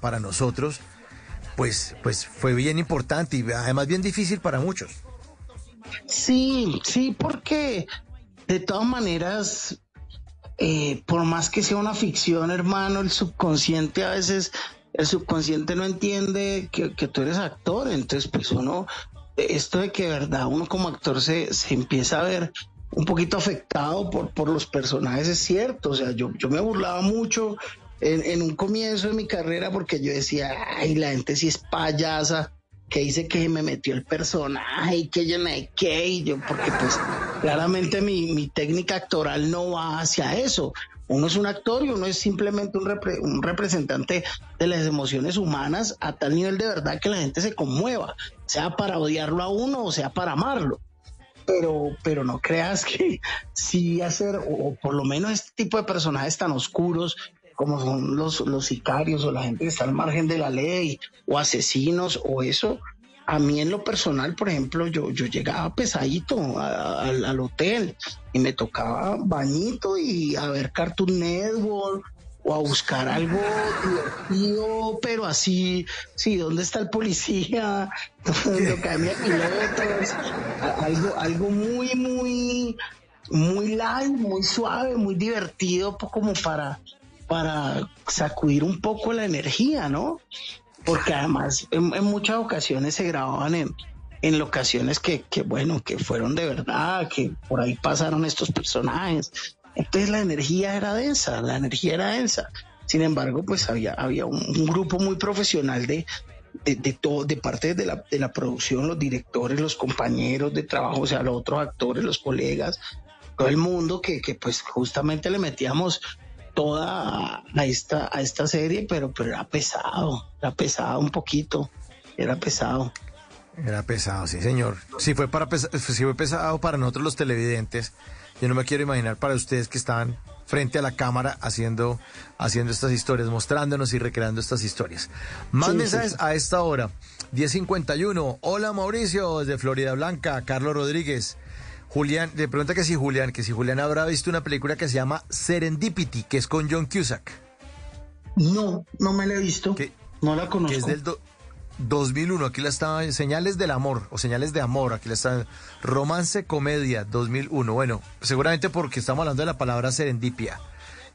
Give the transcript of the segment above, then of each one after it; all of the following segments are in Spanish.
para nosotros, pues, pues fue bien importante y además bien difícil para muchos. Sí, sí, porque de todas maneras, eh, por más que sea una ficción, hermano, el subconsciente a veces, el subconsciente no entiende que, tú eres actor, entonces pues uno, esto de que verdad uno como actor se, se empieza a ver un poquito afectado por, por los personajes, es cierto, o sea, yo, yo me burlaba mucho en, un comienzo de mi carrera porque yo decía, ay, la gente sí es payasa, que dice que me metió el personaje y que yo no sé qué, y yo, porque pues claramente mi, mi, técnica actoral no va hacia eso. Uno es un actor y uno es simplemente un, un representante de las emociones humanas a tal nivel de verdad que la gente se conmueva, sea para odiarlo a uno o sea para amarlo. Pero, pero no creas que sí hacer, o por lo menos este tipo de personajes tan oscuros, como son los, los sicarios o la gente que está al margen de la ley o asesinos o eso, a mí en lo personal, por ejemplo, yo, yo llegaba pesadito al hotel y me tocaba bañito y a ver Cartoon Network o a buscar algo divertido, pero así, sí, ¿dónde está el policía? ¿Dónde cambia pilotos? Algo, algo muy, muy, muy light, muy suave, muy divertido, como para, para sacudir un poco la energía, ¿no? Porque además en, muchas ocasiones se grababan en, en locaciones que, que, bueno, que fueron de verdad, que por ahí pasaron estos personajes. Entonces la energía era densa, la energía era densa. Sin embargo, pues había, había un, grupo muy profesional de, de, de, todo, de parte de la, de la producción, los directores, los compañeros de trabajo, o sea, los otros actores, los colegas, todo el mundo que, que pues justamente le metíamos toda a esta, a esta serie, pero, pero era pesado, era pesado un poquito, era pesado. Era pesado, sí, señor. Sí fue, para sí fue pesado para nosotros los televidentes. Yo no me quiero imaginar para ustedes que estaban frente a la cámara haciendo, haciendo estas historias, mostrándonos y recreando estas historias. Más mensajes a esta hora. 1051. Hola Mauricio, desde Florida Blanca. Carlos Rodríguez. Julián, le pregunta que si Julián, que si Julián habrá visto una película que se llama Serendipity, que es con John Cusack. No, no me la he visto. no la conozco. Que es del 2001, aquí la está, Señales del Amor, o Señales de Amor, aquí la está, Romance Comedia 2001. Bueno, seguramente porque estamos hablando de la palabra serendipia.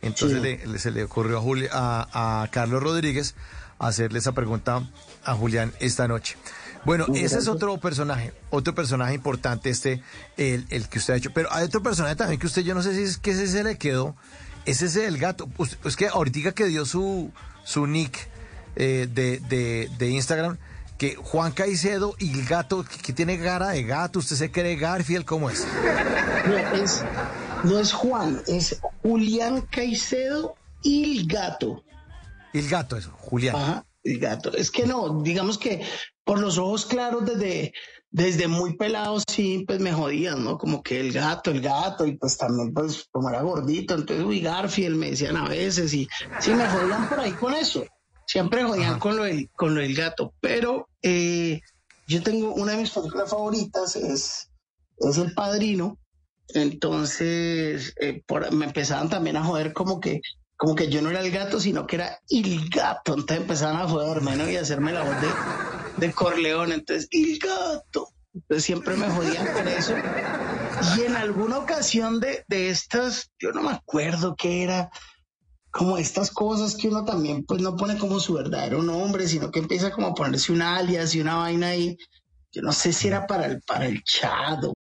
Entonces se le ocurrió a, a, a Carlos Rodríguez hacerle esa pregunta a Julián esta noche. Bueno, ese es otro personaje, otro personaje importante, este, el, el, que usted ha hecho. Pero hay otro personaje también que usted, yo no sé si es que ese se le quedó. Ese es el gato. Es que ahorita que dio su, su nick eh, de, de, de, Instagram, que Juan Caicedo y el gato, que, tiene cara de gato, ¿usted se cree Garfield? ¿Cómo es? No es, no es Juan, es Julián Caicedo y el gato. El gato, eso, Julián. Ajá, el gato. Es que no, digamos que por los ojos claros desde, desde muy pelados sí, pues me jodían, ¿no? Como que el gato, el gato, y pues también pues como era gordito, entonces uy, Garfield me decían a veces, y sí me jodían por ahí con eso, siempre jodían con lo, del, con lo del gato, pero eh, yo tengo una de mis películas favoritas, es, es El Padrino, entonces eh, me empezaban también a joder como que como que yo no era el gato, sino que era el gato. Entonces empezaban a joderme, ¿no? Y a hacerme la voz de, de Corleón, entonces, el gato. Entonces siempre me jodían con eso. Y en alguna ocasión de, de estas, yo no me acuerdo qué era, como estas cosas que uno también pues no pone como su verdadero nombre, sino que empieza como a ponerse un alias y una vaina ahí. Yo no sé si era para el, para el chado.